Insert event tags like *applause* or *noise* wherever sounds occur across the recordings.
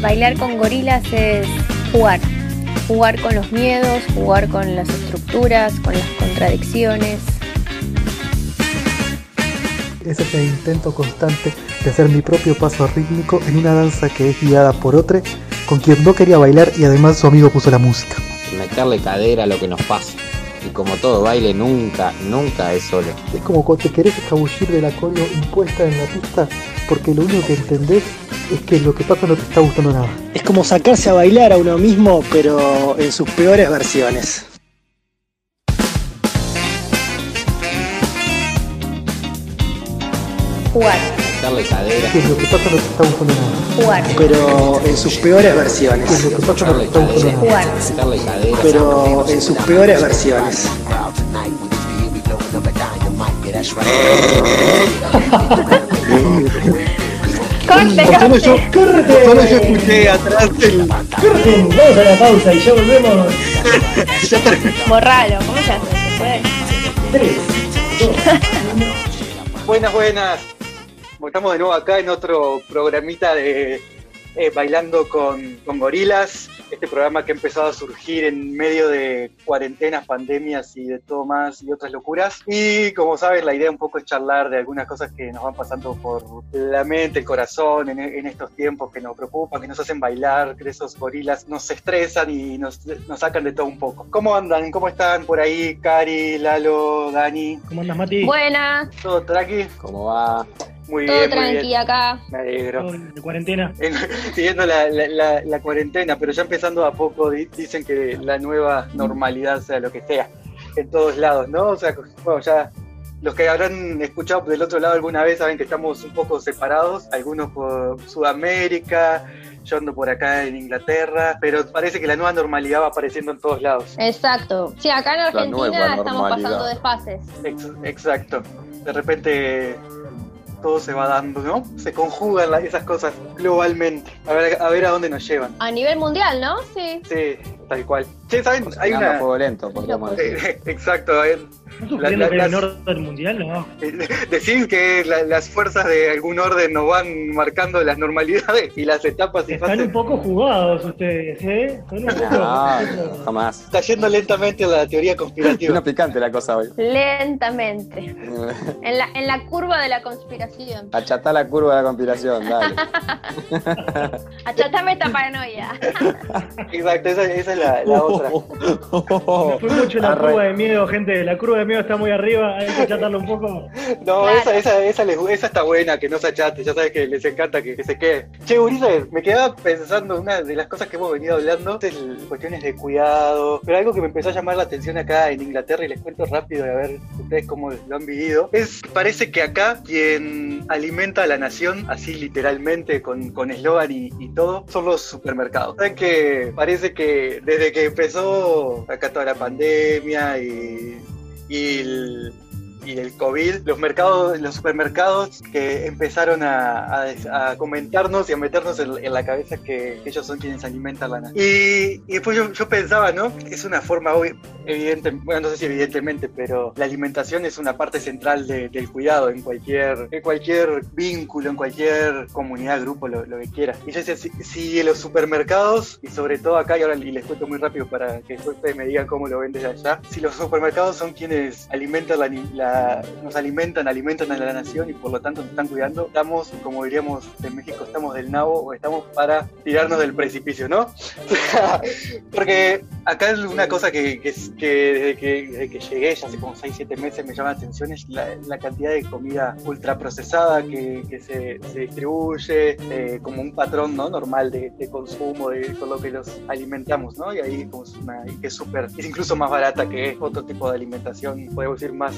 Bailar con gorilas es jugar, jugar con los miedos, jugar con las estructuras, con las contradicciones. Ese es el intento constante de hacer mi propio paso rítmico en una danza que es guiada por otro, con quien no quería bailar y además su amigo puso la música. Meterle cadera a lo que nos pasa. Y como todo baile, nunca, nunca es solo. Es como cuando te querés escabullir de la colo impuesta en la pista, porque lo único que entendés es que lo que pasa no te está gustando nada. Es como sacarse a bailar a uno mismo, pero en sus peores versiones. Jugar, Meterle cadera. Que lo que pasa no te está nada. jugar, Pero en sus peores versiones. Que lo que pasa no te está nada. jugar. Pero en sus peores versiones. ¡Corte, corte! Solo yo escuché atrás el. Vamos a la pausa y ya volvemos. Borralo, ¿cómo se hace? ¿Se puede? Buenas, buenas. Estamos de nuevo acá en otro programita de eh, Bailando con, con Gorilas. Este programa que ha empezado a surgir en medio de cuarentenas, pandemias y de todo más y otras locuras. Y como saben, la idea un poco es charlar de algunas cosas que nos van pasando por la mente, el corazón en, en estos tiempos que nos preocupan, que nos hacen bailar, que esos gorilas nos estresan y nos, nos sacan de todo un poco. ¿Cómo andan? ¿Cómo están por ahí, Cari, Lalo, Dani? ¿Cómo andas, Mati? Buenas, ¿Todo tranqui? ¿Cómo va? Muy todo bien, muy tranqui bien. acá. Me alegro. ¿De cuarentena? *laughs* En- siguiendo la, la- la- la cuarentena, pero ya empezando a poco, di- dicen que la nueva normalidad sea lo que sea, en todos lados, ¿no? O sea, bueno, ya los que habrán escuchado del otro lado alguna vez saben que estamos un poco separados, algunos por Sudamérica, yo ando por acá en Inglaterra, pero parece que la nueva normalidad va apareciendo en todos lados. Exacto. Sí, acá en Argentina estamos normalidad. pasando de fases. Ex- exacto. De repente todo se va dando, ¿no? Se conjugan la- esas cosas globalmente. A ver, a ver a dónde nos llevan. A nivel mundial, ¿no? Sí. Sí, tal cual. Che, ¿saben? Hay una... fuego lento, podríamos decir. Eh, *laughs* Exacto, ver, ¿No La- la- las- orden mundial? No. *laughs* decís que la- las fuerzas de algún orden nos van marcando las normalidades y las etapas y Están fases. un poco jugados ustedes, ¿eh? Están un poco... No, jamás. Está yendo lentamente la teoría conspirativa. *laughs* Una picante la cosa hoy. Lentamente. En la, en la curva de la conspiración. Achatá la curva de la conspiración, dale. Achatame esta paranoia. Exacto, esa, esa es la, la otra. Me fue mucho la curva de miedo, gente. La curva de miedo está muy arriba, hay que achatarlo un poco. No, Claro. esa, esa, esa, les- esa está buena, que no se achate, ya sabes que les encanta que, que se quede. Che, Ulises, me quedaba pensando una de las cosas que hemos venido hablando, es el- cuestiones de cuidado, pero algo que me empezó a llamar la atención acá en Inglaterra, y les cuento rápido, a ver ustedes cómo lo han vivido, es, parece que acá quien alimenta a la nación, así literalmente, con con eslogan y, y todo, son los supermercados. Saben que parece que desde que empezó acá toda la pandemia y, y el y el COVID, los mercados, los supermercados que empezaron a, a- a comentarnos y a meternos en, en la cabeza que, que ellos son quienes alimentan la nación. Y, y después yo, yo pensaba, ¿no? Es una forma evidente, bueno, no sé si evidentemente, pero la alimentación es una parte central de- del cuidado en cualquier, en cualquier vínculo, en cualquier comunidad, grupo, lo, lo que quiera. Y yo decía, si, si los supermercados, y sobre todo acá, y ahora les cuento muy rápido para que después ustedes me digan cómo lo ven desde allá, si los supermercados son quienes alimentan la, ni- nos alimentan, alimentan a la nación y por lo tanto nos están cuidando, estamos, como diríamos en México, estamos del nabo o estamos para tirarnos del precipicio, ¿no? *laughs* Porque acá es una cosa que, que, que desde que, que llegué, ya hace como 6, 7 meses, me llama la atención, es la, la cantidad de comida ultraprocesada que, que se, se distribuye eh, como un patrón ¿no? normal de, de consumo, de con lo que los alimentamos, ¿no? Y ahí como es una, y que es súper, es incluso más barata que otro tipo de alimentación, podemos decir más,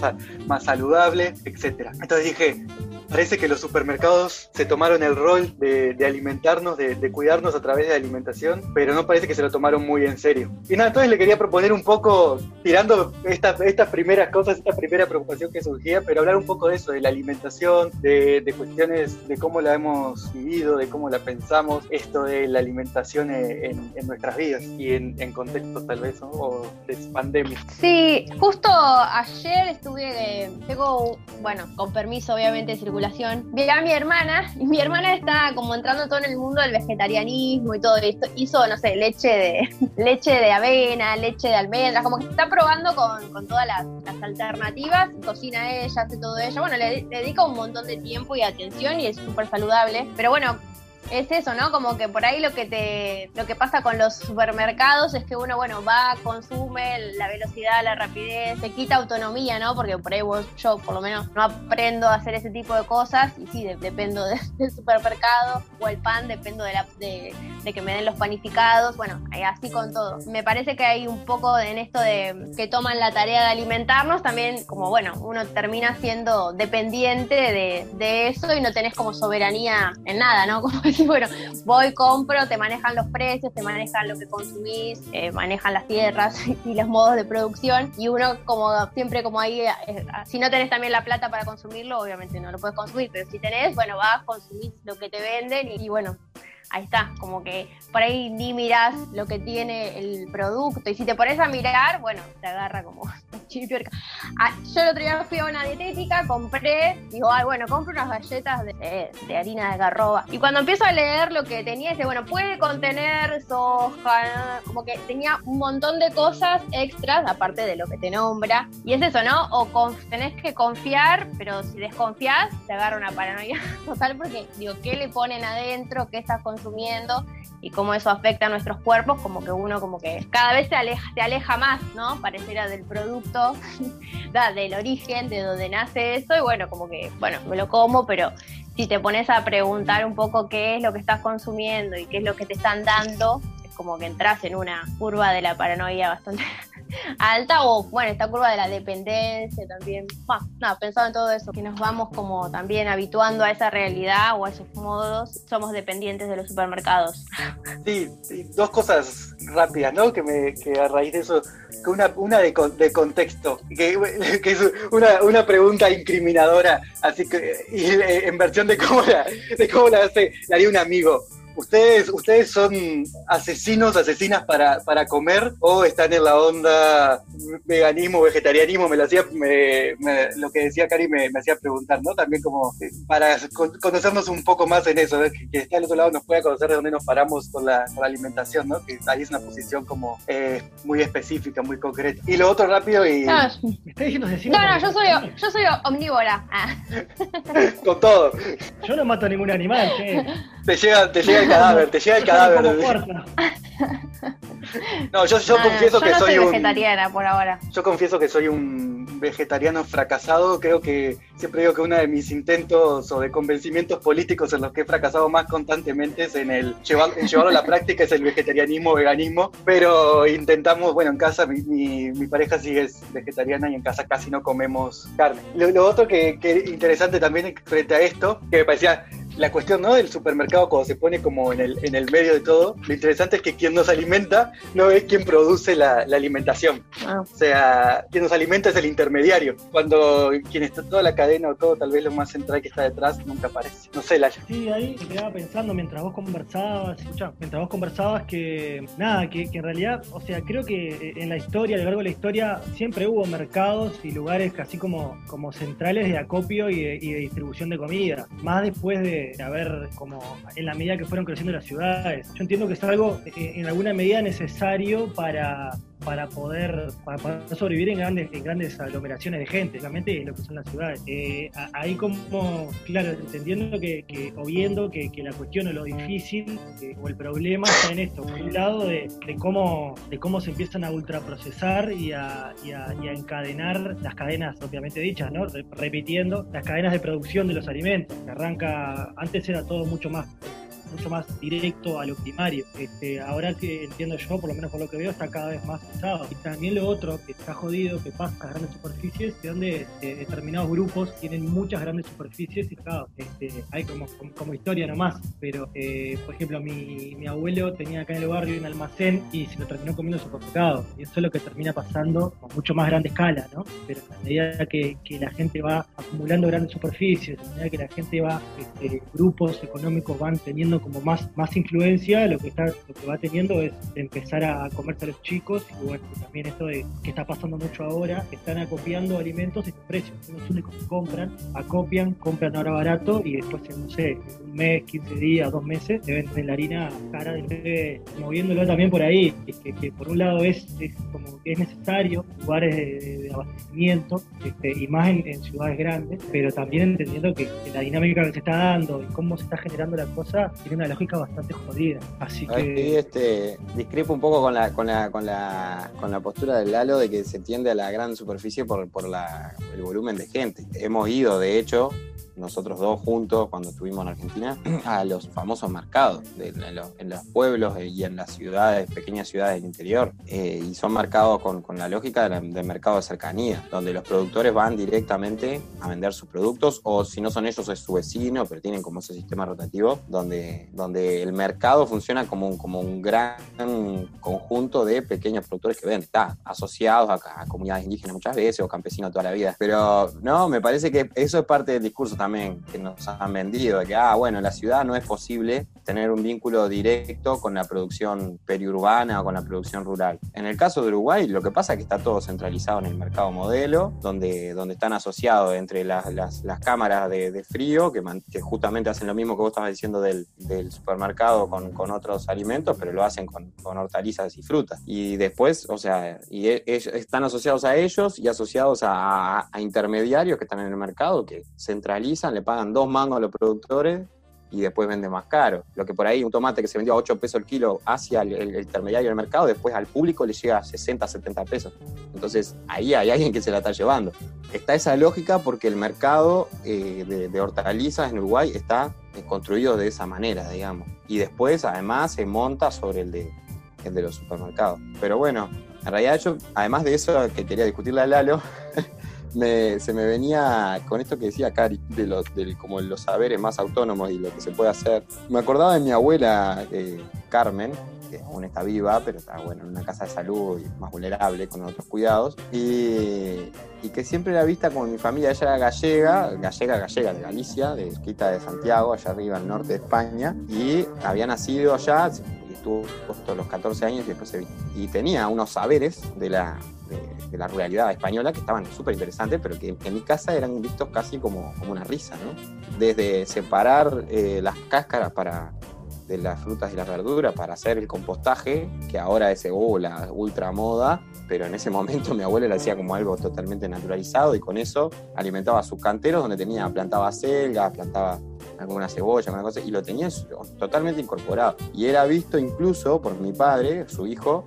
más saludable, etcétera. Entonces dije, parece que los supermercados se tomaron el rol de, de alimentarnos, de, de cuidarnos a través de la alimentación, pero no parece que se lo tomaron muy en serio. Y entonces le quería proponer un poco, tirando estas primeras cosas, esta primera preocupación que surgía, pero hablar un poco de eso, de la alimentación, de, de cuestiones de cómo la hemos vivido, de cómo la pensamos, esto de la alimentación en, nuestras vidas y en, en contextos tal vez, ¿no? o de pandemia. Sí, justo ayer estuve, tengo, bueno, con permiso obviamente de circulación, vi a mi hermana y mi hermana está como entrando todo en el mundo del vegetarianismo y todo esto, hizo, no sé, leche de, *laughs* leche de avena, leche de almendras, como que está probando con, con todas las, las alternativas, cocina ella, hace todo ella, bueno, le, le dedica un montón de tiempo y atención y es súper saludable, pero bueno, es eso, ¿no? Como que por ahí lo que te, lo que pasa con los supermercados es que uno, bueno, va, consume la velocidad, la rapidez, te quita autonomía, ¿no? Porque por ahí vos, yo por lo menos no aprendo a hacer ese tipo de cosas y sí, de- dependo de- *laughs* del supermercado o el pan, dependo de, la, de, que me den los panificados, bueno, ahí así con todo. Me parece que hay un poco en esto de que toman la tarea de alimentarnos, también como, bueno, uno termina siendo dependiente de, de eso y no tenés como soberanía en nada, ¿no? *laughs* Como decir, *laughs* bueno, voy, compro, te manejan los precios, te manejan lo que consumís, eh, manejan las tierras *laughs* y los modos de producción. Y uno como siempre como ahí, eh, si no tenés también la plata para consumirlo, obviamente no lo puedes consumir, pero si tenés, bueno, vas, consumís lo que te venden y bueno, ahí está, como que por ahí ni mirás lo que tiene el producto y si te pones a mirar, bueno, te agarra como. *laughs* Ah, yo el otro día fui a una dietética, compré, digo, ay, bueno, compro unas galletas de, de harina de garroba. Y cuando empiezo a leer lo que tenía, dice, bueno, puede contener soja, como que tenía un montón de cosas extras, aparte de lo que te nombra. Y es eso, ¿no? O conf- tenés que confiar, pero si desconfías, te agarra una paranoia *laughs* total, porque digo, ¿qué le ponen adentro? ¿Qué estás consumiendo? Y cómo eso afecta a nuestros cuerpos, como que uno como que cada vez se aleja, se aleja más, ¿no? Pareciera del producto, *laughs* del origen, de donde nace eso, y bueno, como que, bueno, me lo como, pero si te pones a preguntar un poco qué es lo que estás consumiendo y qué es lo que te están dando, es como que entras en una curva de la paranoia bastante alta o bueno, esta curva de la dependencia también. Bah, nada, pensaba en todo eso, que nos vamos como también habituando a esa realidad o a esos modos, somos dependientes de los supermercados. Sí, dos cosas rápidas, ¿no? Que, me, que a raíz de eso, que una, una de, de contexto, que, *laughs* que es una, una pregunta incriminadora, así que y, eh, en versión de cómo la, de cómo la hace, la haría un amigo. ¿Ustedes, ¿Ustedes son asesinos, asesinas para, para comer o están en la onda veganismo, vegetarianismo? Me lo hacía, me- me- lo que decía Cari me, me hacía preguntar, ¿no? También como para con- conocernos un poco más en eso, que, que está al otro lado nos pueda conocer de dónde nos paramos con la, con la alimentación, ¿no? Que ahí es una posición como eh, muy específica, muy concreta. Y lo otro rápido y No, *laughs* Me está diciendo asesino. no, no, yo soy, yo soy omnívora. Ah. con todo, Yo no mato a ningún animal, che. te llega, te llega el cadáver, te llega el cadáver. No, yo, yo confieso yo que no soy soy un... vegetariana por ahora. Yo confieso que soy un vegetariano fracasado. Creo que siempre digo que uno de mis intentos o de convencimientos políticos en los que he fracasado más constantemente es en el llevar, en llevarlo a la práctica es el vegetarianismo, veganismo. Pero intentamos, bueno, en casa mi, mi, mi pareja sí es vegetariana y en casa casi no comemos carne. Lo, lo otro que, que interesante también frente a esto, que me parecía la cuestión ¿no? del supermercado cuando se pone como en el, en el medio de todo, lo interesante es que quien nos alimenta no es quien produce la, la alimentación. Ah. O sea, quien nos alimenta es el intermediario. Cuando quien está toda la cadena o todo, tal vez lo más central que está detrás, nunca aparece. No sé, Laya. Sí, ahí me quedaba pensando mientras vos conversabas, escuchá, mientras vos conversabas que nada, que, que en realidad, o sea, creo que en la historia, a lo largo de la historia, siempre hubo mercados y lugares casi como, como centrales de acopio y de, y de distribución de comida, más después de haber como en la medida que fueron creciendo las ciudades. Yo entiendo que es algo eh, en alguna medida necesario para para poder, para poder sobrevivir en grandes, en grandes aglomeraciones de gente, realmente es lo que son las ciudades. Eh, ahí como, claro, entendiendo que, que o viendo que, que la cuestión o lo difícil eh, o el problema está en esto, por un lado de, de cómo, de cómo se empiezan a ultraprocesar y a, y, a, y a encadenar las cadenas propiamente dichas, ¿no? Re- repitiendo las cadenas de producción de los alimentos, que arranca, antes era todo mucho más mucho más directo a lo primario. Este, ahora que entiendo yo, por lo menos por lo que veo, está cada vez más usado. Y también lo otro que está jodido, que pasa a grandes superficies, de donde eh, determinados grupos tienen muchas grandes superficies y claro, este, hay como, como, historia nomás. Pero, eh, por ejemplo, mi, mi abuelo tenía acá en el barrio un almacén y se lo terminó comiendo supermercado. Y eso es lo que termina pasando con mucho más grande escala, ¿no? Pero a medida que, que la gente va acumulando grandes superficies, a medida que la gente va, este, grupos económicos van teniendo como más, más influencia, lo que, está, lo que va teniendo es empezar a comerse a los chicos y bueno, también esto de que está pasando mucho ahora, están acopiando alimentos y sus precios, los únicos que compran, acopian, compran ahora barato y después no sé, un mes, 15 días, dos meses, te venden la harina cara de moviéndolo también por ahí, que, que por un lado es, es como que es necesario, lugares de, abastecimiento, este, y más en, ciudades grandes, pero también entendiendo que, la dinámica que se está dando y cómo se está generando la cosa tiene una lógica bastante jodida. Así que... este, discrepo un poco con la, con la, con la, con la postura del Lalo de que se tiende a la gran superficie por, por la, el volumen de gente. Hemos ido, de hecho, nosotros dos juntos cuando estuvimos en Argentina a los famosos mercados en, los, pueblos y en las ciudades, pequeñas ciudades del interior. Eh, y son mercados con, la lógica del mercado de cercanía, donde los productores van directamente a vender sus productos o si no son ellos es su vecino, pero tienen como ese sistema rotativo donde, donde el mercado funciona como un, como un gran conjunto de pequeños productores que venden. Está asociados a, a comunidades indígenas muchas veces o campesinos toda la vida. Pero no, me parece que eso es parte del discurso también que nos han vendido, de que, ah, bueno, en la ciudad no es posible tener un vínculo directo con la producción periurbana o con la producción rural. En el caso de Uruguay, lo que pasa es que está todo centralizado en el mercado modelo, donde, donde están asociados entre las, las, cámaras de, frío, que, que, justamente hacen lo mismo que vos estabas diciendo del, del supermercado con, con, otros alimentos, pero lo hacen con, con, hortalizas y frutas. Y después, o sea, y e, están asociados a ellos y asociados a, a intermediarios que están en el mercado, que centralizan le pagan dos mangos a los productores y después vende más caro. Lo que por ahí un tomate que se vendió a 8 pesos el kilo hacia el, intermediario del mercado, después al público le llega a 60, 70 pesos. Entonces ahí hay alguien que se la está llevando. Está esa lógica porque el mercado eh, de, hortalizas en Uruguay está eh, construido de esa manera, digamos. Y después además se monta sobre el de, los supermercados. Pero bueno, en realidad yo, además de eso que quería discutirle a Lalo, *laughs* se me venía con esto que decía Cari, de los, como los saberes más autónomos y lo que se puede hacer. Me acordaba de mi abuela eh, Carmen, que aún está viva, pero está bueno, en una casa de salud y más vulnerable, con otros cuidados, y, que siempre era vista como mi familia, ella era gallega, gallega, gallega de Galicia, de Esquita de Santiago, allá arriba al norte de España, y había nacido allá, y estuvo hasta los 14 años y después se Y tenía unos saberes de la, de, la ruralidad española que estaban súper interesantes, pero que en mi casa eran vistos casi como, como una risa, ¿no? Desde separar eh, las cáscaras para, de las frutas y las verduras para hacer el compostaje, que ahora es oh, la ultra moda, pero en ese *laughs* momento mi abuela lo hacía como algo totalmente naturalizado y con eso alimentaba sus canteros donde tenía, plantaba selga, plantaba alguna cebolla, alguna cosa, y lo tenía totalmente incorporado. Y era visto incluso por mi padre, su hijo,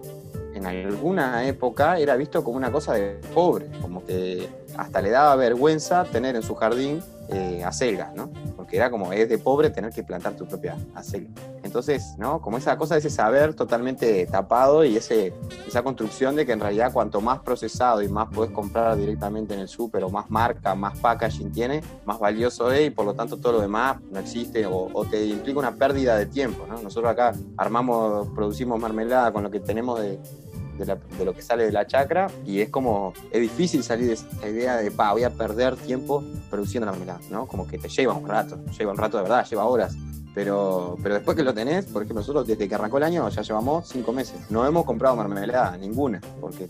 en alguna época era visto como una cosa de pobre, como que hasta le daba vergüenza tener en su jardín eh, acelgas, ¿no? Porque era como, es de pobre tener que plantar tu propia acelga. Entonces, ¿no? Como esa cosa de ese saber totalmente tapado y ese, esa construcción de que en realidad cuanto más procesado y más puedes comprar directamente en el súper o más marca, más packaging tiene, más valioso es y por lo tanto todo lo demás no existe o, o te implica una pérdida de tiempo, ¿no? Nosotros acá armamos, producimos mermelada con lo que tenemos de, de, lo que sale de la chacra y es como, es difícil salir de esa idea de, pa, voy a perder tiempo produciendo la mermelada, ¿no? Como que te lleva un rato, lleva un rato de verdad, lleva horas. Pero, pero después que lo tenés, por ejemplo, nosotros desde que arrancó el año ya llevamos cinco meses. No hemos comprado mermelada, ninguna, porque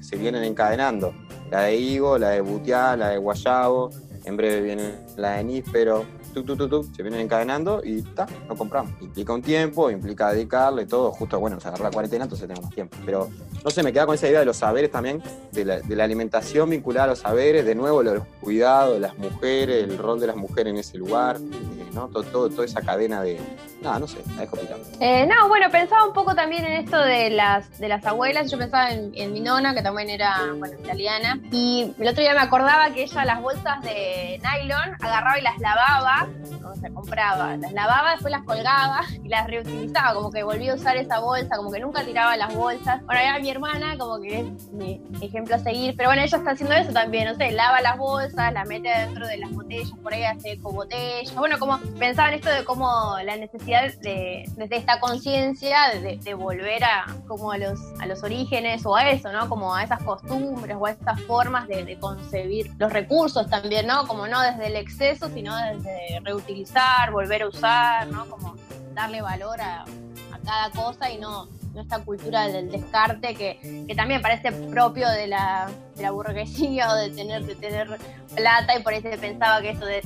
se vienen encadenando. La de higo, la de butiá, la de guayabo, en breve viene la de níspero, se vienen encadenando y ta, no compramos. Implica un tiempo, implica dedicarle todo, justo, bueno, se agarra la cuarentena, entonces tenemos tiempo. Pero no sé, me queda con esa idea de los saberes también, de la, alimentación vinculada a los saberes, de nuevo los cuidados, las mujeres, el rol de las mujeres en ese lugar, eh, ¿no? Todo, toda esa cadena de, No, no sé, la dejo picando. Eh, no, bueno, pensaba un poco también en esto de las, de las abuelas. Yo pensaba en, en mi nona, que también era bueno, italiana. Y el otro día me acordaba que ella las bolsas de nylon agarraba y las lavaba, o sea, compraba, las lavaba, después las colgaba *laughs* y las reutilizaba, como que volvía a usar esa bolsa, como que nunca tiraba las bolsas. Bueno, era mi hermana, como que es mi ejemplo a seguir. Pero bueno, ella está haciendo eso también, no sé, lava las bolsas, las mete dentro de las botellas, por ahí hace botellas. Bueno, como pensaba en esto de cómo la necesidad de, desde esta conciencia de, de volver a como a los, a los orígenes o a eso, ¿no? Como a esas costumbres o a esas formas de, de concebir los recursos también, ¿no? Como no desde el exceso, sino desde reutilizar, volver a usar, ¿no? Como darle valor a, a cada cosa y no, no esta cultura del descarte que, que también parece propio de la, de la burguesía o de tener, de tener plata y por eso se pensaba que eso de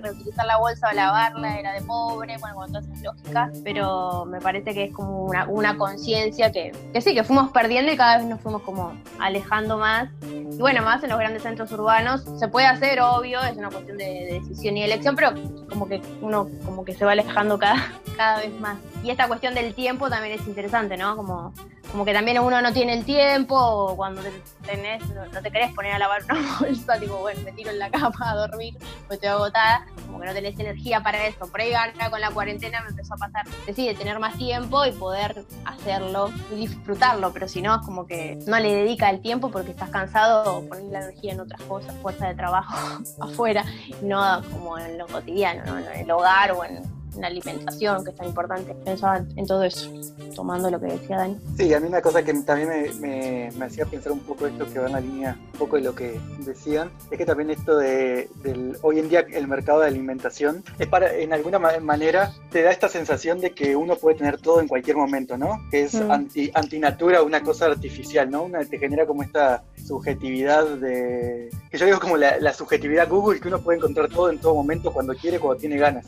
reutilizar la bolsa o lavarla era de pobre, bueno, con todas esas lógicas, pero me parece que es como una, una conciencia que, que sí, que fuimos perdiendo y cada vez nos fuimos como alejando más. Y bueno, más en los grandes centros urbanos se puede hacer, obvio, es una cuestión de, de decisión y elección, pero como que uno como que se va alejando cada, *laughs* cada vez más. Y esta cuestión del tiempo también es interesante, ¿no? Como, como que también uno no tiene el tiempo, o cuando tenés, no, te querés poner a lavar una *laughs* bolsa, tipo, bueno, me tiro en la cama a dormir, pues estoy agotada, como que no tenés energía para eso. Por ahí ahora con la cuarentena me empezó a pasar, que sí, de tener más tiempo y poder hacerlo y disfrutarlo, pero si no, es como que no le dedica el tiempo porque estás cansado o pones la energía en otras cosas, fuerza de trabajo *laughs* afuera, no como en lo cotidiano, ¿no? en el hogar o en la alimentación, que es tan importante. Pensaba en todo eso, tomando lo que decía Dani. Sí, a mí una cosa que también me, me, me hacía pensar un poco esto que va en la línea un poco de lo que decían, es que también esto de del, hoy en día el mercado de alimentación es para, en alguna ma- manera, te da esta sensación de que uno puede tener todo en cualquier momento, ¿no? Que es Mm. anti, antinatura, una cosa artificial, ¿no? Una, te genera como esta subjetividad de... que yo digo como la, la subjetividad Google, que uno puede encontrar todo en todo momento, cuando quiere, cuando tiene ganas.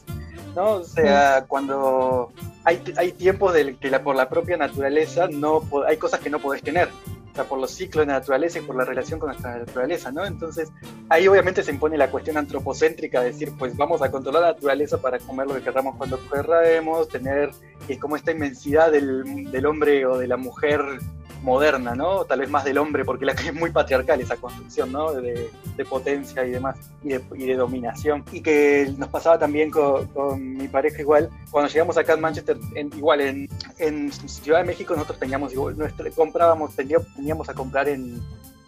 ¿No? O sea, cuando hay, hay tiempos de que por la propia naturaleza no hay cosas que no podés tener. O sea, por los ciclos de naturaleza y por la relación con nuestra naturaleza, ¿no? Entonces, ahí obviamente se impone la cuestión antropocéntrica de decir, pues vamos a controlar la naturaleza para comer lo que querramos cuando querramos, tener, es como esta inmensidad del, del hombre o de la mujer moderna, ¿no? Tal vez más del hombre, porque la es muy patriarcal esa construcción, ¿no? De, de potencia y demás, y de, y de dominación. Y que nos pasaba también con, mi pareja igual, cuando llegamos acá en Manchester, en- igual en, en Ciudad de México nosotros teníamos, igual, nuestra, comprábamos, teníamos a comprar en,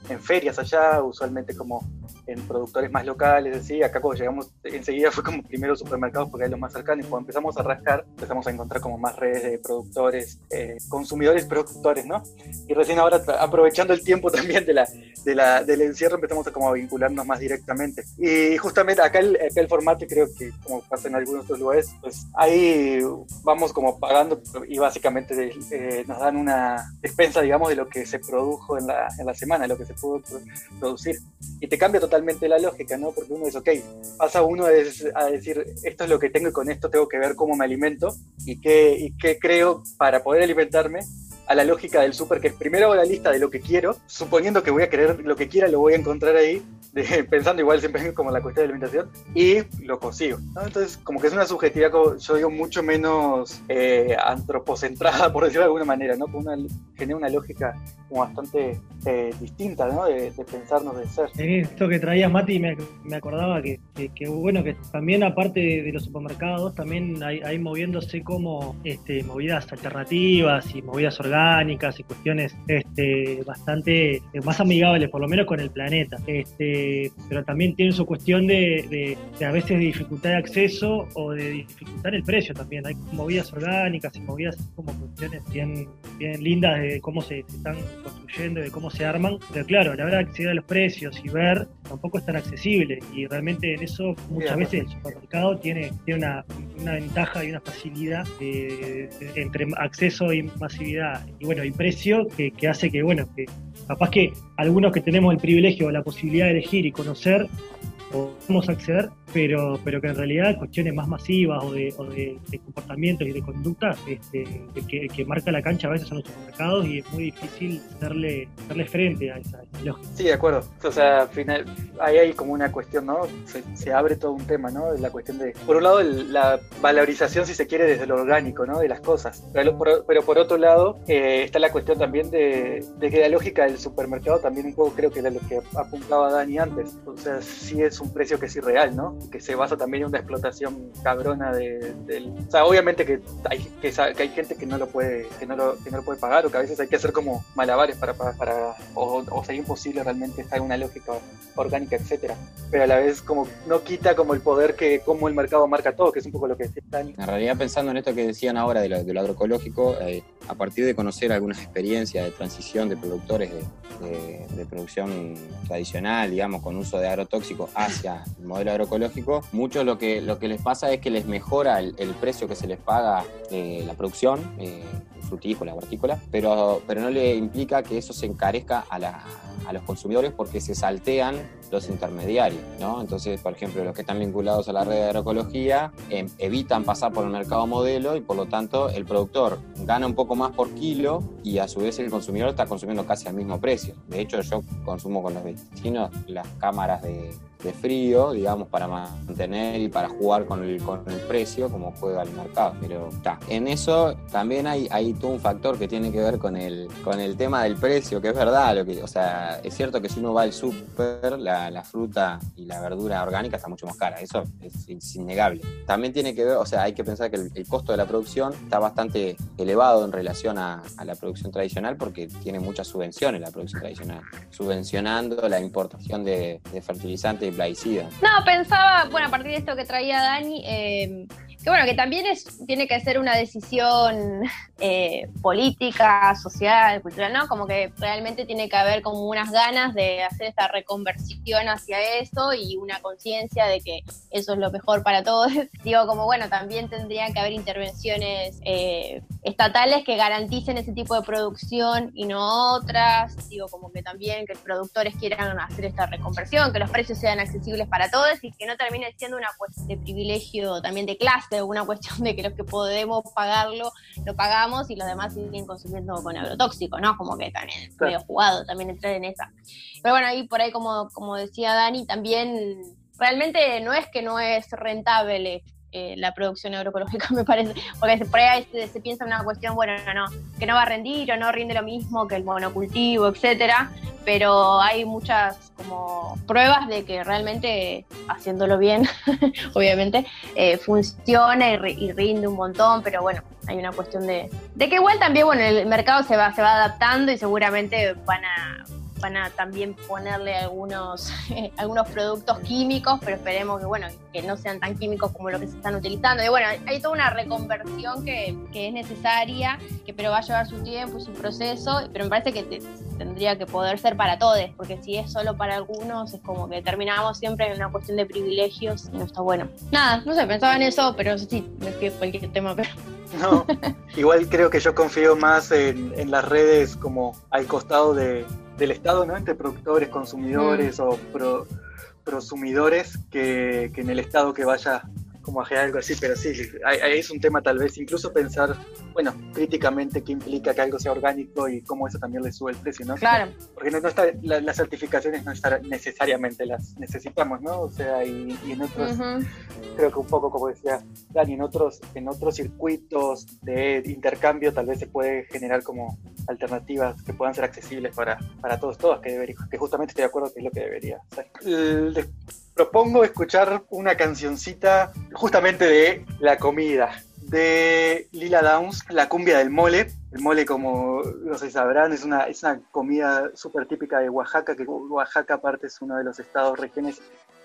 en ferias allá, usualmente como en productores más locales, así. Acá cuando llegamos, enseguida fue como primero supermercados porque hay los más cercanos. Y cuando empezamos a rascar, empezamos a encontrar como más redes de productores, eh, consumidores, productores, ¿no? Y recién ahora, aprovechando el tiempo *laughs* también de la, de la, del encierro, empezamos a como a vincularnos más directamente. Y justamente acá el, acá el formato, creo que como pasa en algunos otros lugares, pues ahí vamos como pagando y básicamente eh, nos dan una despensa, digamos, de lo que se produjo en la, en la semana, de lo que se pudo pro- producir. Y te cambia totalmente la lógica, ¿no? Porque uno dice, ok, pasa uno a, des- a decir, esto es lo que tengo y con esto tengo que ver cómo me alimento y qué, y qué creo para poder alimentarme a la lógica del súper, que primero hago la lista de lo que quiero, suponiendo que voy a querer lo que quiera, lo voy a encontrar ahí, *laughs* pensando igual siempre *laughs* como la cuestión de alimentación, y lo consigo. Entonces, como que es una subjetividad, yo digo, mucho menos eh, antropocentrada, *laughs* por decirlo de alguna manera, ¿no? Genera una lógica como bastante eh, distinta, ¿no? De, pensarnos, de ser. Esto que traías, Mati, me, me acordaba que, bueno, que también aparte de, los supermercados, también hay, hay moviéndose como este, movidas alternativas y movidas orgánicas y cuestiones este, bastante eh, más amigables, por lo menos con el planeta. Este, pero también tienen su cuestión de, de- de a veces de dificultad de acceso o de dificultar el precio también. Hay movidas orgánicas y movidas como cuestiones bien, bien lindas de cómo se, se están construyendo, de cómo se arman. Pero claro, la de acceder a los precios y ver, tampoco es tan accesible. Y realmente en eso muchas veces el supermercado tiene, tiene una, una ventaja y una facilidad de- de- entre acceso y masividad y bueno, y precio que, que hace que, bueno, que capaz que algunos que tenemos el privilegio o la posibilidad de elegir y conocer, podemos acceder, pero, pero que en realidad cuestiones más masivas o de, o de, comportamientos y de conducta, este, que, que, marca la cancha a veces son los supermercados y es muy difícil darle, darle frente a esa lógica. Sí, de acuerdo. O sea, al final, ahí hay como una cuestión, ¿no? Se, se, abre todo un tema, ¿no? La cuestión de, por un lado, la valorización, si se quiere, desde lo orgánico, ¿no? De las cosas. Pero por, pero por otro lado, eh, está la cuestión también de, de, que la lógica del supermercado también un poco creo que era lo que apuntaba Dani antes. O sea, sí es un precio que es irreal, ¿no? Que se basa también en una explotación cabrona de, del... O sea, obviamente que hay, que, que, hay gente que no lo puede que no lo, que no lo puede pagar o que a veces hay que hacer como malabares para, para, para o, o sea, imposible realmente estar en una lógica orgánica, etcétera. Pero a la vez como no quita como el poder que como el mercado marca todo, que es un poco lo que decía Dani. En realidad pensando en esto que decían ahora de lo, de lo agroecológico, eh, a partir de conocer algunas experiencias de transición de productores de, producción tradicional, digamos, con uso de agrotóxicos hacia el modelo agroecológico, muchos lo que, lo que les pasa es que les mejora el, el precio que se les paga eh, la producción, eh, frutícola, hortícola, pero, pero no le implica que eso se encarezca a, la, a los consumidores porque se saltean los intermediarios, ¿no? Entonces, por ejemplo, los que están vinculados a la red de agroecología eh, evitan pasar por el mercado modelo y por lo tanto el productor gana un poco más por kilo y a su vez el consumidor está consumiendo casi al mismo precio. De hecho, yo consumo con los vecinos las cámaras de, de frío, digamos, para mantener y para jugar con el, con el precio como juega el mercado. Pero está. En eso también hay, hay todo un factor que tiene que ver con el, con el tema del precio, que es verdad. Lo que, o sea, es cierto que si uno va al súper, la, la, fruta y la verdura orgánica está mucho más cara. Eso es, innegable. También tiene que ver, o sea, hay que pensar que el, costo de la producción está bastante elevado en relación a, a la producción tradicional porque tiene muchas subvenciones la producción tradicional, subvencionando la importación de, de fertilizantes No, pensaba, bueno, a partir de esto que traía Dani, eh, que bueno, que también es, tiene que ser una decisión eh, política, social, cultural, ¿no? Como que realmente tiene que haber como unas ganas de hacer esta reconversión hacia eso y una conciencia de que eso es lo mejor para todos. *laughs* Digo, como bueno, también tendrían que haber intervenciones eh, estatales que garanticen ese tipo de producción y no otras. Digo, como que también que los productores quieran hacer esta reconversión, que los precios sean accesibles para todos y que no termine siendo una cuestión de privilegio también de clase, una cuestión de que los que podemos pagarlo lo pagamos y los demás siguen consumiendo con agrotóxico, ¿no? Como que también es medio jugado también entrar en esa. Pero bueno, ahí por ahí como, como decía Dani, también realmente no es que no es rentable eh, la producción agroecológica, *laughs* me parece, porque por ahí se, se, piensa en una cuestión, bueno, no, que no va a rendir o no rinde lo mismo que el monocultivo, etcétera, pero hay muchas como pruebas de que realmente haciéndolo bien, *laughs* obviamente, eh, funciona y, y, rinde un montón, pero bueno, hay una cuestión de, de que igual también, bueno, el mercado se va, se va adaptando y seguramente van a van a también ponerle algunos, *laughs* algunos productos químicos, pero esperemos que, bueno, que no sean tan químicos como los que se están utilizando. Y bueno, hay toda una reconversión que, que es necesaria, que pero va a llevar su tiempo y su proceso, pero me parece que te, tendría que poder ser para todos, porque si es solo para algunos, es como que terminamos siempre en una cuestión de privilegios y no está bueno. Nada, no sé, pensaba en eso, pero sí, me fui cualquier tema, pero... *laughs* No, igual creo que yo confío más en, en las redes como al costado de, del Estado, ¿no? Entre productores, consumidores mm. o pro, prosumidores que, que, en el Estado que vaya como a generar algo así, pero sí, ahí es un tema tal vez, incluso pensar, bueno, críticamente qué implica que algo sea orgánico y cómo eso también le sube el precio, ¿no? Claro. Porque no, no está, la, las certificaciones no está, necesariamente las necesitamos, ¿no? O sea, y, y en otros, uh -huh. creo que un poco como decía Dani, en otros, en otros circuitos de intercambio tal vez se puede generar como alternativas que puedan ser accesibles para, para todos, todas, que, debería, que justamente estoy de acuerdo que es lo que debería ser. El, propongo escuchar una cancioncita justamente de la comida, de Lila Downs, la cumbia del mole. El mole, como no sé sabrán, es una, es una comida súper típica de Oaxaca, que Oaxaca aparte es uno de los estados, regiones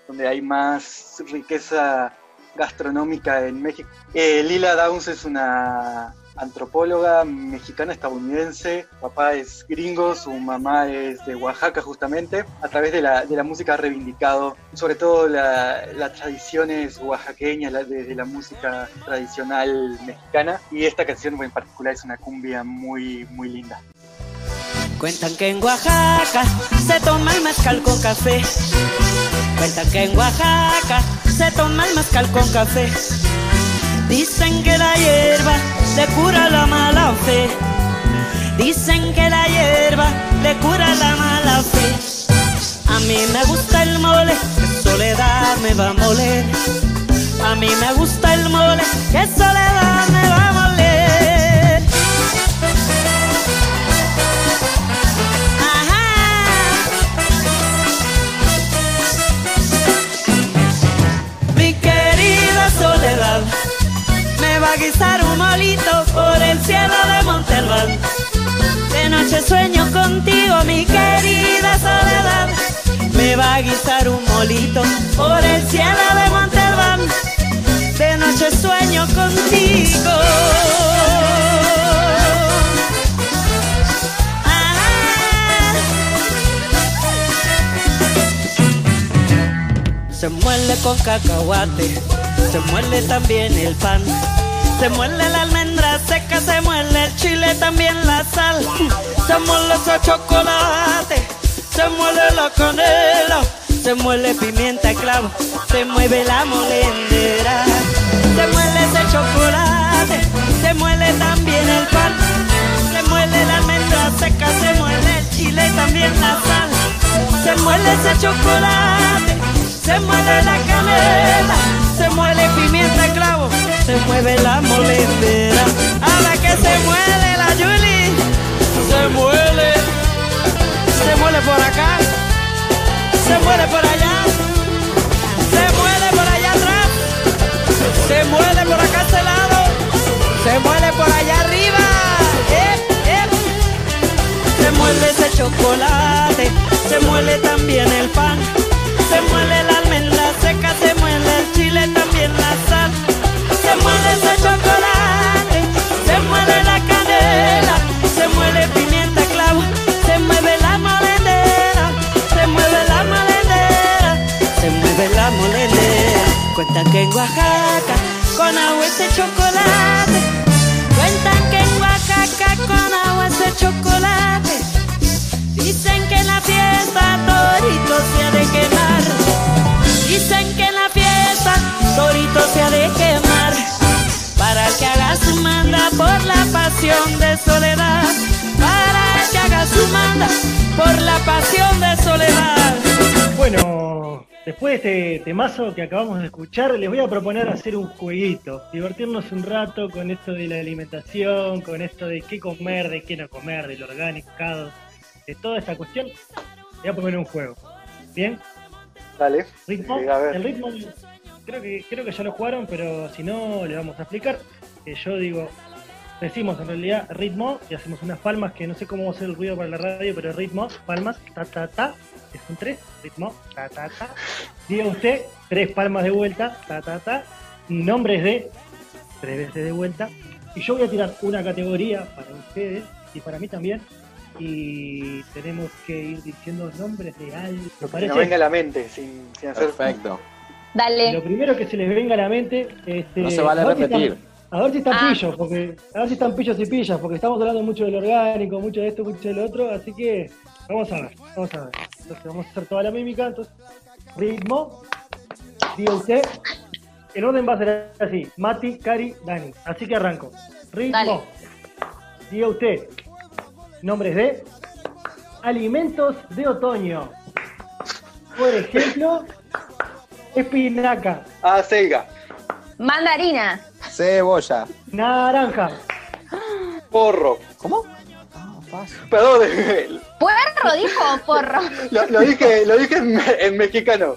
donde hay más riqueza gastronómica en México. Eh, Lila Downs es una antropóloga mexicana estadounidense, papá es gringo, su mamá es de Oaxaca justamente, a través de la, de la música ha reivindicado sobre todo las la tradiciones oaxaqueñas, la, la música tradicional mexicana y esta canción en particular es una cumbia muy, muy linda. Cuentan que en Oaxaca se toma el mezcal con café Cuentan que en Oaxaca se toma el mezcal con café. Dicen que la le cura la mala fe. Dicen que la hierba le cura la mala fe. A mí me gusta el mole, que soledad me va a moler. A mí me gusta el mole, que soledad me va a moler. A guisar un molito por el cielo de Montalbán. De noche sueño contigo, mi querida soledad. Me va a guisar un molito por el cielo de Montalbán. De noche sueño contigo. Ah. Se muele con cacahuate, se muele también el pan. Se muele la almendra seca, se muele el chile, también la sal. Se muele ese chocolate, se muele la canela, se muele pimienta clavo, se mueve la molendera. Se muele ese chocolate, se muele también el pan. Se muele la almendra seca, se muele el chile, también la sal. Se muele ese chocolate, se muele la canela, mueve la molendera. A la que se muele la Yuli, se muele, se muele por acá, se muele por allá, se muele por allá atrás, se muele por acá a este lado, se muele por allá arriba. ¡Eh, eh! Se muele ese chocolate, se muele también el pan, se muele la almendra seca, se muele el chile, también la sal. Cuentan que en Oaxaca con agua ese chocolate, cuentan que en Oaxaca con agua ese chocolate. Dicen que en la fiesta Torito se ha de quemar. Dicen que en la fiesta Torito se ha de quemar. Para que haga su manda por la pasión de soledad. Para que haga su manda por la pasión de soledad. Bueno, después de este temazo que acabamos de escuchar, les voy a proponer hacer un jueguito, divertirnos un rato con esto de la alimentación, con esto de qué comer, de qué no comer, del orgánico, de toda esta cuestión. Voy a poner un juego. ¿Bien? Dale. ¿Ritmo? Eh, a ver. El ritmo creo que, creo que ya lo jugaron, pero si no, le vamos a explicar. Que yo digo, decimos en realidad ritmo y hacemos unas palmas que no sé cómo va a ser el ruido para la radio, pero ritmo, palmas, ta ta ta, que son tres, ritmo, ta ta ta. Diga usted, tres palmas de vuelta, ta ta ta, nombres de tres veces de vuelta. Y yo voy a tirar una categoría para ustedes y para mí también. Y tenemos que ir diciendo nombres de algo. ¿Te Lo que parece? nos venga a la mente, sin, sin hacer. Perfecto. Dale. Lo primero que se les venga a la mente, este, No se vale a ver si repetir. están- a ver si están Ah. pillos, porque a ver si están pillos y pillas, porque estamos hablando mucho del orgánico, mucho de esto, mucho del otro, así que vamos a ver, vamos a ver. Entonces vamos a hacer toda la mímica, entonces ritmo, diga usted, el orden va a ser así, Mati, Cari, Dani, así que arranco. Ritmo, Dale. diga usted, nombres de alimentos de otoño. Por ejemplo, espinaca, Ah, Selga. Mandarina. Cebolla. naranja, Porro. ¿Cómo? Ah, fácil. Perdón, *laughs* ¿Puerro dijo porro? lo, lo dije, lo dije en, en mexicano.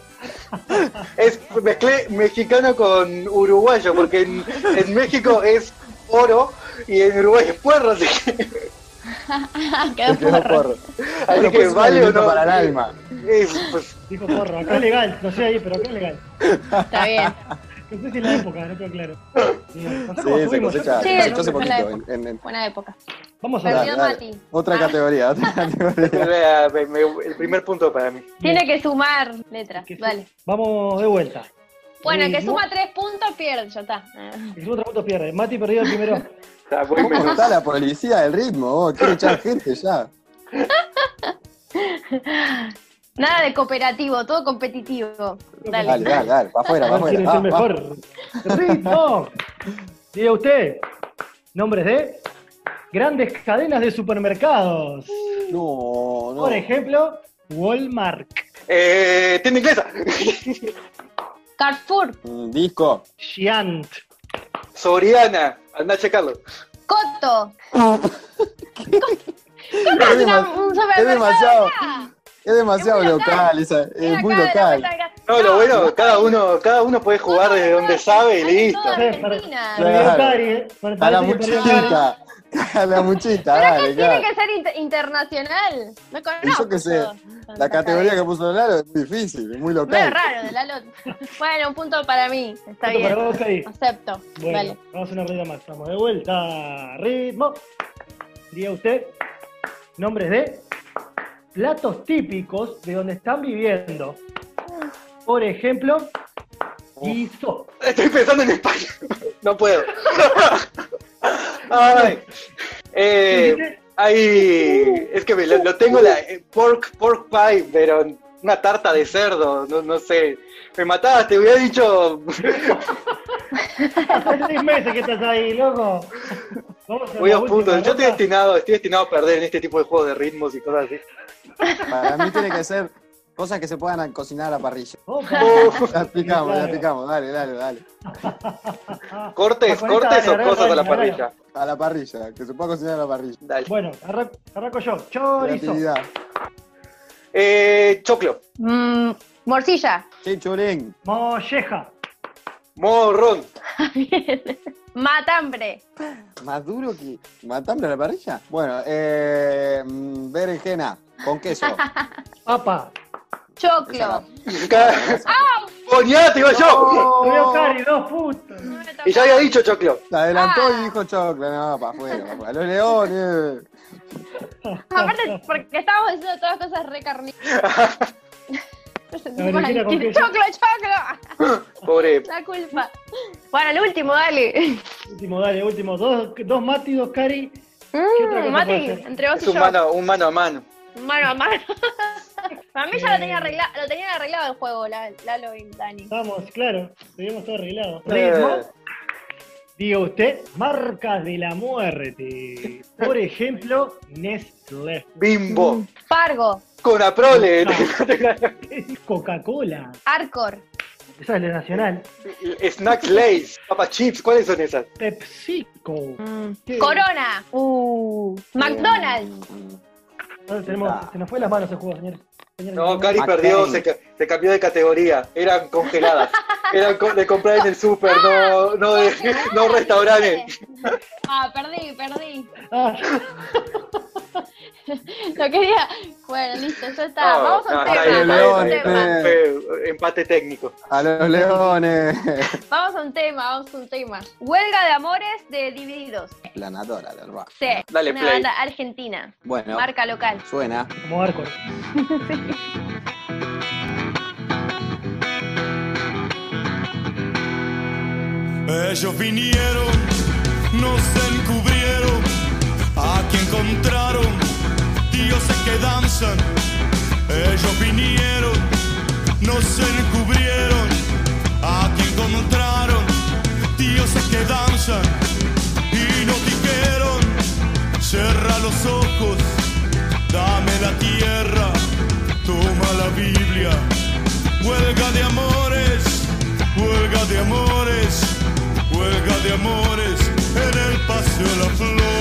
Es mezclé mexicano con uruguayo, porque en, en México es oro y en Uruguay es puerro, así que, *laughs* Quedó porro. así Bueno, que vale o no. para el alma. Es, pues, dijo porro, acá es legal, no sé ahí, pero acá es legal. Está bien. No sé si en la época, no quedó claro. Sí, cómo se cosecha, Sí, se poquito. época. en- en- en- Buena época. Vamos a ver. Mati. Otra Ah. categoría, otra *laughs* categoría. el primer punto para mí. Tiene que sumar letras. Que su- Dale. Vamos de vuelta. Bueno, el que suma tres puntos pierde, ya está. El que suma tres puntos pierde. Mati perdió el primero. ¿Cómo está la policía del ritmo? vos? Quiere echar gente ya. *laughs* Nada de cooperativo, todo competitivo. Dale. Dale, dale, dale, para afuera, para A ver quién afuera. es el Va, va. mejor. ¡Ritmo! Diga usted, nombres de grandes cadenas de supermercados. No, no. Por ejemplo, Walmart, Eh, tienda inglesa. Carrefour, Mm, Disco. Giant, Soriana. Anda a checarlo. Coto. *laughs* *laughs* Es, un es supermercado demasiado, acá. Es demasiado Es local, local. esa- Es es muy local. No, lo bueno, cada uno, cada uno puede jugar desde donde sabe y listo. Eh. A la muchita. *laughs* A la muchita, Pero dale, que tiene que ser inter- internacional. No conozco. Y yo qué sé, todo. La categoría que puso Lalo es muy difícil, es muy local. raro de Lalo. Bueno, un punto para mí. Está Punto bien. para vos, Cari. Acepto. Bueno, vamos a una rueda más. Vamos de vuelta. Ritmo. Diga usted nombres de platos típicos de donde están viviendo. Por ejemplo, guiso. Estoy pensando en España. *laughs* No puedo. *laughs* Ay. Eh, hay. Es que me lo, lo tengo la. eh, Pork, pork pie, pero una tarta de cerdo. No, no sé. Me mataste, hubiera dicho. *laughs* Hace seis meses que estás ahí, loco. Voy a punto. última Yo estoy destinado, estoy destinado a perder en este tipo de juegos de ritmos y cosas así. Para mí tiene que ser cosas que se puedan cocinar a la parrilla. Opa. Uf, La picamos, la Claro. picamos, dale, dale, dale. *laughs* cortes, cortes o cosas a la parrilla. A la parrilla, que se pueda cocinar a la parrilla. Dale. Bueno, arra- arranco yo. Chorizo. Eh, choclo, Mm, morcilla. Chichurín. Molleja. morrón, *laughs* Matambre. ¿Más duro que matambre a la parrilla? Bueno, eh, mm, berenjena con queso. *laughs* Papa. Choclo. ¡Poñate, *laughs* iba yo! Te Cari, dos me Y ya había dicho choclo. Se adelantó Ah. y dijo choclo. No, para afuera, pa' afuera. Los leones. Aparte, porque estábamos diciendo todas cosas re carnívoras. *laughs* *laughs* Con. Choclo, choclo. *laughs* Pobre. La culpa. Bueno, el último, dale. Último, dale, último. Dos, dos Mati, dos Cari. Mm, Mati, entre vos Es y un yo. mano, un mano a mano. Mano a mano. *laughs* Para mí ya lo tenía arreglado, lo tenían arreglado el juego, la- Lalo y Dani. Vamos, claro. Teníamos todo arreglado. Eh. Ritmo. Diga usted, marcas de la muerte. Por ejemplo, Nestlé. Bimbo. Fargo, Con la prole. Coca-Cola. Arcor, Esa es la nacional. Snacks Lays. Papa Chips. ¿Cuáles son esas? PepsiCo. ¿Qué? Corona, uh, McDonald's. Tenemos- se nos fue las manos el juego, señores. Señores, No, Cari perdió, se cambió de categoría. Eran congeladas. *laughs* Eran co- de comprar en el súper, no, no, de, no restaurantes. Ah, perdí, perdí. Ah, *laughs* *laughs* Lo quería. Bueno, listo, ya está. No, vamos a un no, tema. Vamos a un León, tema. empate técnico. A los leones. Vamos a un tema, vamos a un tema. Huelga de amores de Divididos. Planadora del rock. Sí, Dale, una play. banda argentina. Bueno, Marca local. suena. como Arcor. *laughs* Ellos vinieron, nos encubrieron, aquí encontraron dioses que danzan. Ellos vinieron, nos encubrieron, aquí encontraron dioses que danzan y nos dijeron, cierra los ojos, dame la tierra, toma la Biblia, huelga de amores, huelga de amores, huelga de amores en el paseo de las flores.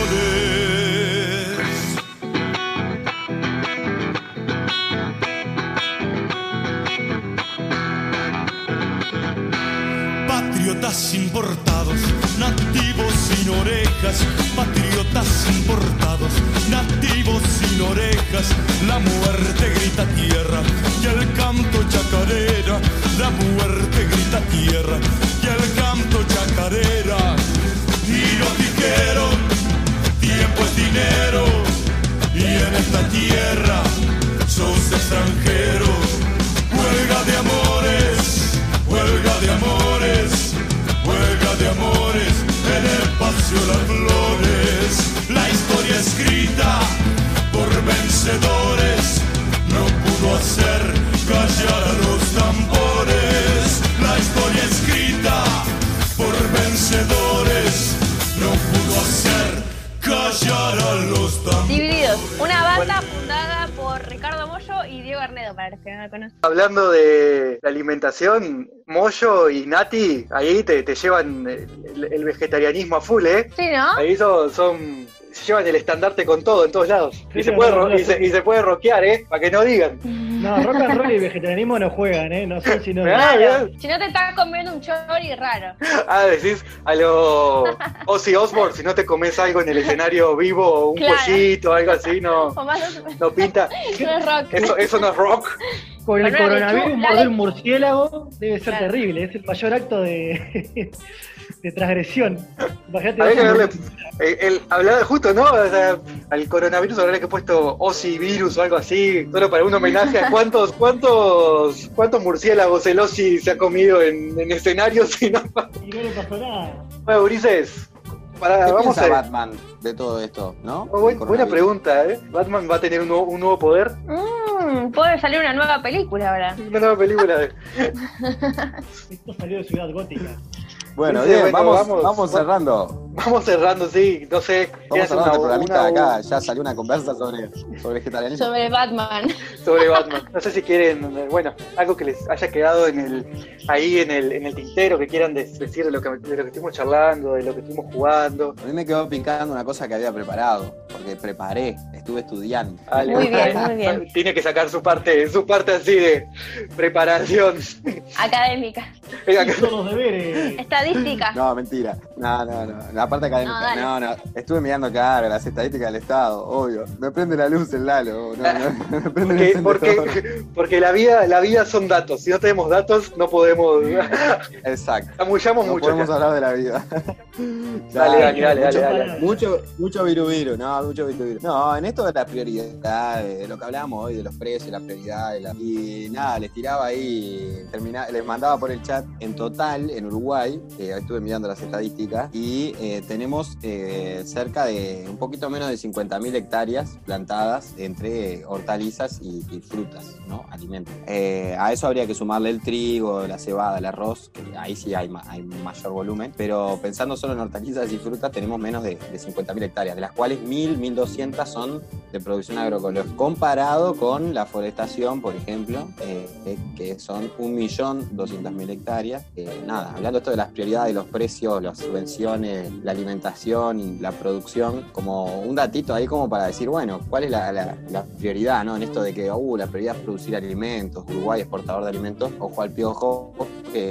Patriotas importados, nativos sin orejas, patriotas importados, nativos sin orejas, la muerte grita tierra y el canto chacarera, la muerte grita tierra y el canto chacarera. Y nos dijeron, tiempo es dinero, y en esta tierra sos extranjero, huelga de amores, huelga de amores, flores. La historia escrita por vencedores para los que no conocen. Hablando de la alimentación, Moyo y Nati, ahí te, te llevan el, el vegetarianismo a full, ¿eh? Sí, ¿no? Ahí son, son se llevan el estandarte con todo en todos lados. Y se puede, no, y se, y se puede rockear, ¿eh? Para que no digan. No, rock and roll y vegetarianismo no juegan, ¿eh? No sé si no. Ah, Claro. Si no te estás comiendo un chori raro. Ah, decís a lo Ozzy Osbourne, si no te comes algo en el escenario vivo, un Claro. pollito, algo así, no, O más no pinta. *laughs* no es rock. Eso, eso no es rock. Con el coronavirus morder un murciélago debe ser Claro. terrible. Es el mayor acto de, de transgresión. Imagínate. Habría que hablaba justo, ¿no? O sea, al coronavirus habría que puesto Ozzy virus o algo así, solo para un homenaje a cuántos, *laughs* cuántos, cuántos murciélagos el Ozzy se ha comido en, en escenarios *laughs* y no. Y no le pasó nada. Bueno, Ulises, para, ¿Qué vamos piensa a Batman de todo esto, no? Oh, buen- buena pregunta, ¿eh? ¿Batman va a tener un nuevo, un nuevo poder? Mm, puede salir una nueva película ahora. Una nueva película. de- *laughs* Esto salió de Ciudad Gótica. Bueno, bien, bueno, vamos, vamos- vamos, cerrando. Vamos cerrando, sí, no sé. Vamos ¿quieres cerrando el una- programita acá. Ya salió una conversa sobre, sobre vegetarianismo. Sobre Batman. sobre Batman. No sé si quieren, bueno, algo que les haya quedado en el, ahí en el, en el tintero, que quieran decir de lo que, de lo que estuvimos charlando, de lo que estuvimos jugando. A mí me quedó picando una cosa que había preparado, porque preparé, estuve estudiando. Muy bien, muy bien. Tiene que sacar su parte, su parte así de preparación. Académica. Hizo los deberes. No, mentira. No, no, no. La parte académica. No. No, no. Estuve mirando, claro, las estadísticas del Estado, obvio. Me prende la luz el Lalo. No, no, me prende el porque, porque, porque la vida, la vida son datos. Si no tenemos datos, no podemos. Exacto. Amullamos No mucho. podemos hablar de la vida. *laughs* Dale, dale, dale, mucho, dale, dale. Mucho, mucho viru viru, no, mucho viru viru. No, en esto de la prioridad, de lo que hablábamos hoy, de los precios, la prioridad, de la- y nada, les tiraba ahí, termina- les mandaba por el chat, en total, en Uruguay, eh, estuve mirando las estadísticas, y eh, tenemos eh, cerca de un poquito menos de 50.000 hectáreas plantadas entre hortalizas y, frutas, ¿no? Alimentos. Eh, a eso habría que sumarle el trigo, la cebada, el arroz, que ahí sí hay, ma- hay mayor volumen, pero pensando solo en hortalizas y frutas tenemos menos de, de 50.000 hectáreas, de las cuales 1.000, 1.200 son de producción agroecológica, comparado con la forestación, por ejemplo, que son 1.200.000 hectáreas. Nada, hablando esto de las prioridades, los precios, las subvenciones, la alimentación y la producción, como un datito ahí como para decir, bueno, ¿cuál es la, la- prioridad, no? En esto de que, uh, la prioridad es producir alimentos, Uruguay exportador de alimentos, ojo al piojo, que,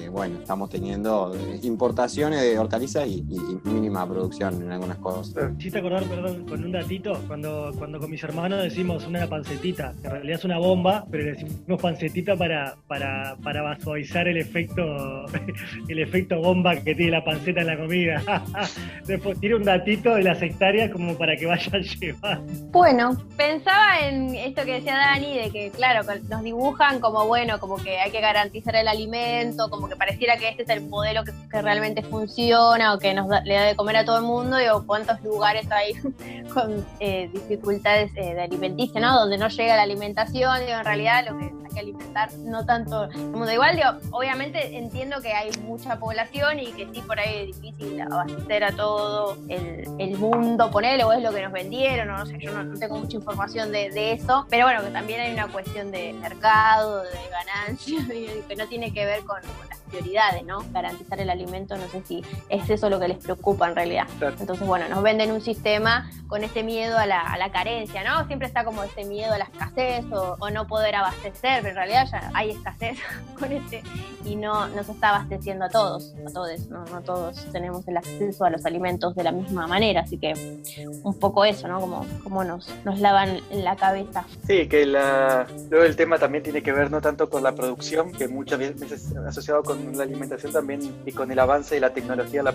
que, bueno, estamos teniendo importaciones de hortalizas y, y- y mínima producción en algunas cosas. Hiciste acordar, perdón, con un datito, cuando, cuando con mis hermanos decimos una pancetita, que en realidad es una bomba, pero le decimos pancetita para, para, para el efecto, *laughs* el efecto bomba que tiene la panceta en la comida. *laughs* Después tiene un datito de las hectáreas como para que vayan *laughs* llevando. Bueno, pensaba en esto que decía Dani, de que, claro, nos dibujan como, bueno, como que hay que garantizar el alimento, como que pareciera que este es el modelo que, realmente funciona o que nos da- le da de comer a todo el mundo, digo, ¿cuántos lugares hay *laughs* con eh, dificultades eh, de alimenticia. Donde no llega la alimentación, digo, en realidad lo que hay que alimentar, no tanto el mundo. Igual, obviamente entiendo que hay mucha población y que sí, por ahí es difícil abastecer a todo el, el mundo, ponele, o es lo que nos vendieron, o no sé, yo no, tengo mucha información de, de eso, pero bueno, que también hay una cuestión de mercado, de ganancia, *laughs* que no tiene que ver con, con las prioridades, ¿no? Garantizar el alimento, no sé si es eso lo que les preocupa en realidad. Claro. Entonces, bueno, nos venden un sistema con este miedo a la, a la carencia, ¿no? Siempre está como este miedo a la escasez o, o no poder abastecer, pero en realidad ya hay escasez *laughs* con este y no, no se está abasteciendo a todos, a todos, ¿no? No todos tenemos el acceso a los alimentos de la misma manera, así que un poco eso, ¿no? Como, como nos, nos lavan la cabeza. Sí, que la, luego el tema también tiene que ver no tanto con la producción, que muchas veces asociado con la alimentación también y con el avance de la tecnología en la,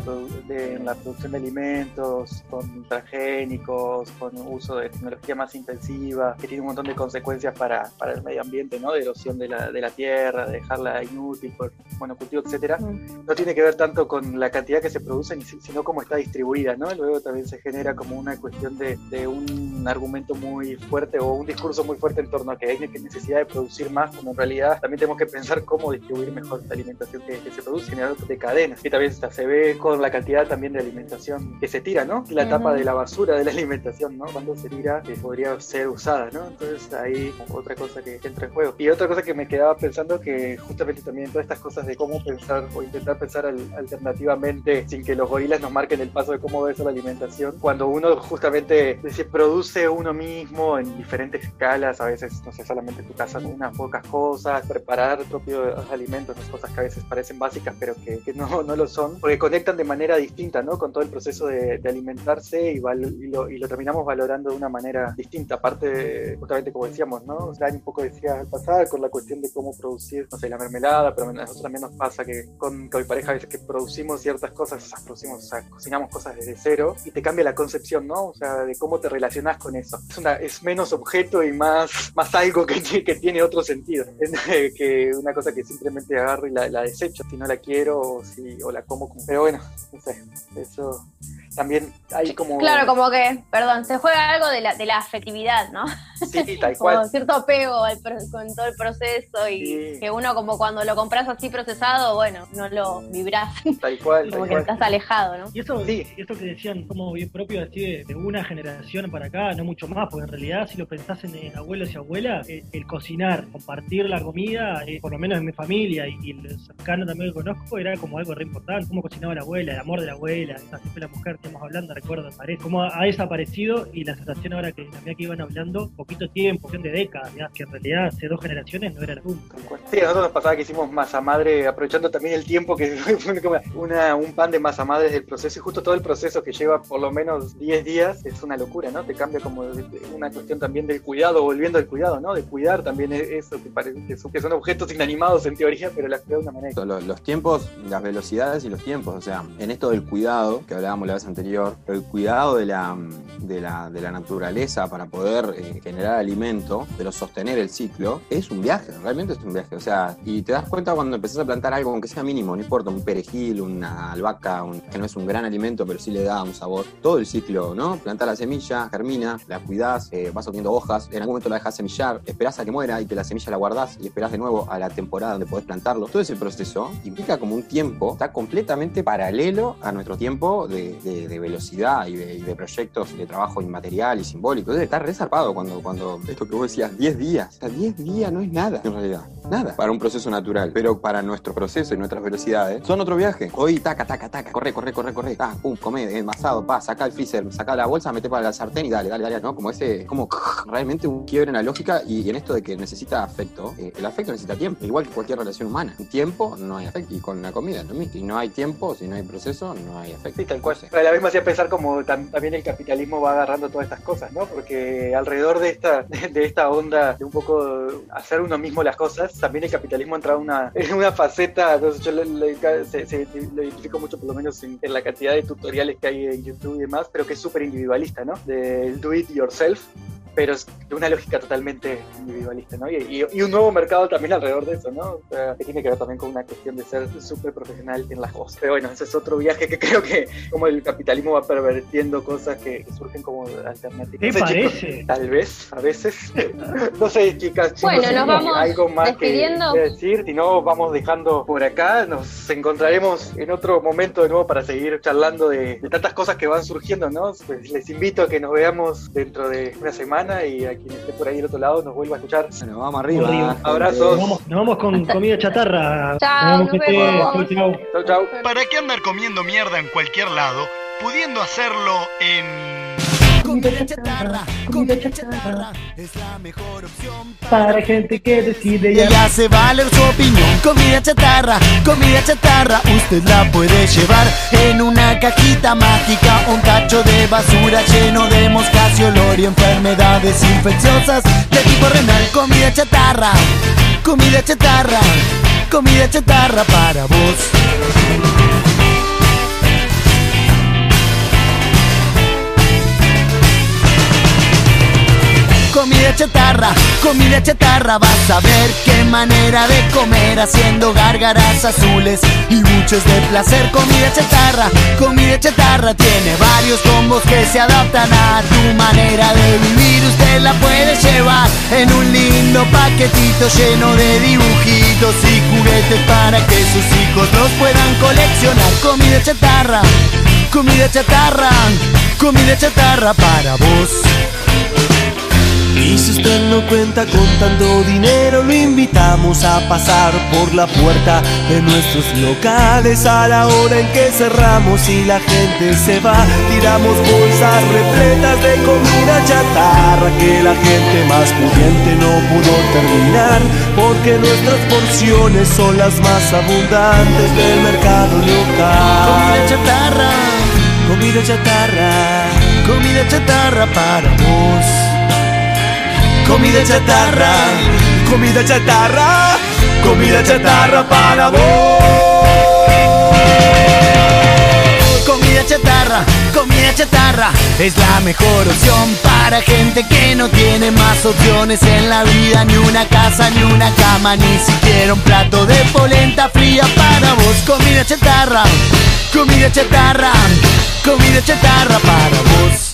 de, en la producción de alimentos, con transgénicos, con uso de tecnología más intensiva, que tiene un montón de consecuencias para, para el medio ambiente, ¿no? De erosión de la, de la tierra, de dejarla inútil por monocultivo, etcétera, no tiene que ver tanto con la cantidad que se produce, sino cómo está distribuida, ¿no? Luego también se genera como una cuestión de, de un argumento muy fuerte o un discurso muy fuerte en torno a que hay ne- necesidad de producir más, cuando en realidad también tenemos que pensar cómo distribuir mejor la alimentación que, que se produce, generar de cadenas, que también se ve con la cantidad también de alimentación que se tira, ¿no? La etapa Ujú. de la basura de la alimentación, ¿no? Cuando se tira, que podría ser usada, ¿no? Entonces ahí otra cosa que entra en juego. Y otra cosa que me quedaba pensando que justamente también todas estas cosas de cómo pensar o intentar pensar al- alternativamente sin que los gorilas nos marquen el paso de cómo debe ser la alimentación, cuando uno justamente se produce uno mismo en diferentes escalas, a veces, no sé, solamente en tu casa unas pocas cosas, preparar propios alimentos, las cosas que a veces parecen básicas pero que, que no, *laughs* no lo son, porque conectan de manera distinta, ¿no? Con todo el proceso de, de alimentarse y, val- y lo, y lo terminamos valorando de una manera distinta, aparte, justamente como decíamos, ¿no? Dani un poco decía al pasar con la cuestión de cómo producir, no sé, la mermelada, pero a nosotros también nos pasa que con, con mi pareja a veces que producimos ciertas cosas, o sea, producimos, o sea, cocinamos cosas desde cero y te cambia la concepción, ¿no? O sea, de cómo te relacionas con eso. Es, una, es menos objeto y más, más algo que, *laughs* que tiene otro sentido, *laughs* que una cosa que simplemente agarro y la, la desecho si no la quiero o, si, o la como. como- Pero bueno, no sé, eso también hay como... Claro, como que, perdón, se juega algo de la, de la afectividad, ¿no? Sí, tal *laughs* Como cual. cierto apego al pro- con todo el proceso y Sí. que uno como cuando lo compras así procesado, bueno, no lo vibras, *laughs* Tal cual, como tal que cual. estás alejado, ¿no? Y eso, Sí. esto que decían como bien propio así de, de una generación para acá, no mucho más, porque en realidad si lo pensás en, en abuelos y abuelas, el, el cocinar, compartir la comida, eh, por lo menos en mi familia y, y el cercano también que conozco, era como algo re importante, cómo cocinaba la abuela, el amor de la abuela, esa siempre la mujer que estamos hablando, recuerdo, parece, cómo ha desaparecido y la sensación ahora que también que iban hablando, poquito tiempo, cuestión de décadas, que en realidad hace dos generaciones no era nunca. Sí, nosotros nos pasaba que hicimos masa madre, aprovechando también el tiempo que *laughs* una, un pan de masa madre del proceso y justo todo el proceso que lleva por lo menos 10 días es una locura, ¿no? Te cambia como una cuestión también del cuidado, volviendo al cuidado, ¿no? De cuidar también es- eso que parece que son, objetos inanimados en teoría, pero las cuida de una manera. Los, tiempos, las velocidades y los tiempos, o sea, en esto del cuidado, que hablábamos la vez anterior, el cuidado de la, de la, de la naturaleza para poder eh, generar alimento, pero sostener el ciclo, es un viaje, realmente es un viaje, o sea, y te das cuenta cuando empezás a plantar algo, aunque sea mínimo, no importa, un perejil, una albahaca, que no es un gran alimento, pero sí le da un sabor, todo el ciclo, ¿no? Plantás la semilla, germina, la cuidás, eh, vas obteniendo hojas, en algún momento la dejas semillar, esperás a que muera y que la semilla la guardás y esperás de nuevo a la temporada donde podés plantarlo. Todo ese proceso implica como un tiempo, está completamente paralelo a nuestro tiempo de, de- de velocidad y de, y de proyectos de trabajo inmaterial y simbólico. Entonces está resarpado cuando, cuando esto que vos decías, 10 días. O sea, 10 días no es nada en realidad. Nada para un proceso natural. Pero para nuestro proceso y nuestras velocidades son otro viaje. Hoy, taca, taca, taca, corre, corre, corre, corre. Ah, pum, come, envasado, pa, saca el freezer, saca la bolsa, mete para la sartén y dale, dale, dale, ¿no? Como ese, como *laughs* realmente un quiebre en la lógica y, y en esto de que necesita afecto. eh, el afecto necesita tiempo, igual que cualquier relación humana. Sin tiempo no hay afecto. Y con la comida, ¿no? Si no hay tiempo, si no hay proceso, no hay afecto. Sí, tal cual. Pero a la vez me hacía pensar como tam- también el capitalismo va agarrando todas estas cosas, ¿no? Porque alrededor de esta, *laughs* de esta onda de un poco hacer uno mismo las cosas, también el capitalismo entra en una, *laughs* una faceta, entonces yo le- le- se- se- lo identifico mucho por lo menos en, en la cantidad de tutoriales que hay en YouTube y demás, pero que es súper individualista, ¿no? Del do it yourself pero es de una lógica totalmente individualista, ¿no? Y, y- y un nuevo mercado también alrededor de eso, ¿no? O sea, que tiene que ver también con una cuestión de ser súper profesional en las cosas. Pero bueno, ese es otro viaje que *laughs* creo que como el capitalismo va pervertiendo cosas que, que surgen como alternativas. ¿Te No sé, chicos, parece? tal vez, a veces. *laughs* no sé, chicas, chicos, Bueno, si nos vamos algo más despidiendo. que decir. Si no, vamos dejando por acá. Nos encontraremos en otro momento de nuevo para seguir charlando de, de tantas cosas que van surgiendo, ¿no? Pues les invito a que nos veamos dentro de una semana y a quien esté por ahí del otro lado nos vuelva a escuchar. Bueno, vamos arriba. Abrazos. Nos vamos, nos vamos con comida chatarra. *laughs* Chao. Chau, chau. ¿Para qué andar comiendo mierda en cualquier lado, pudiendo hacerlo en... Comida chatarra, comida chatarra es la mejor opción Para gente que decide Y ya. ella hace valer su opinión. Comida chatarra, comida chatarra, usted la puede llevar en una cajita mágica, un tacho de basura lleno de moscas y olor y enfermedades infecciosas de tipo renal. Comida chatarra, comida chatarra, comida chatarra para vos. Comida chatarra, comida chatarra. Vas a ver qué manera de comer haciendo gárgaras azules y muchos de placer. Comida chatarra, comida chatarra tiene varios combos que se adaptan a tu manera de vivir. Usted la puede llevar en un lindo paquetito lleno de dibujitos y juguetes para que sus hijos los puedan coleccionar. Comida chatarra, comida chatarra, comida chatarra para vos. Y si usted no cuenta con tanto dinero, lo invitamos a pasar por la puerta de nuestros locales a la hora en que cerramos y la gente se va. Tiramos bolsas repletas de comida chatarra que la gente más pudiente no pudo terminar, porque nuestras porciones son las más abundantes del mercado local. Comida chatarra, Comida chatarra, comida chatarra para vos. Comida chatarra, comida chatarra, comida chatarra para vos. Comida chatarra, comida chatarra es la mejor opción para gente que no tiene más opciones en la vida, ni una casa, ni una cama, ni siquiera un plato de polenta fría para vos. Comida chatarra, comida chatarra, comida chatarra para vos.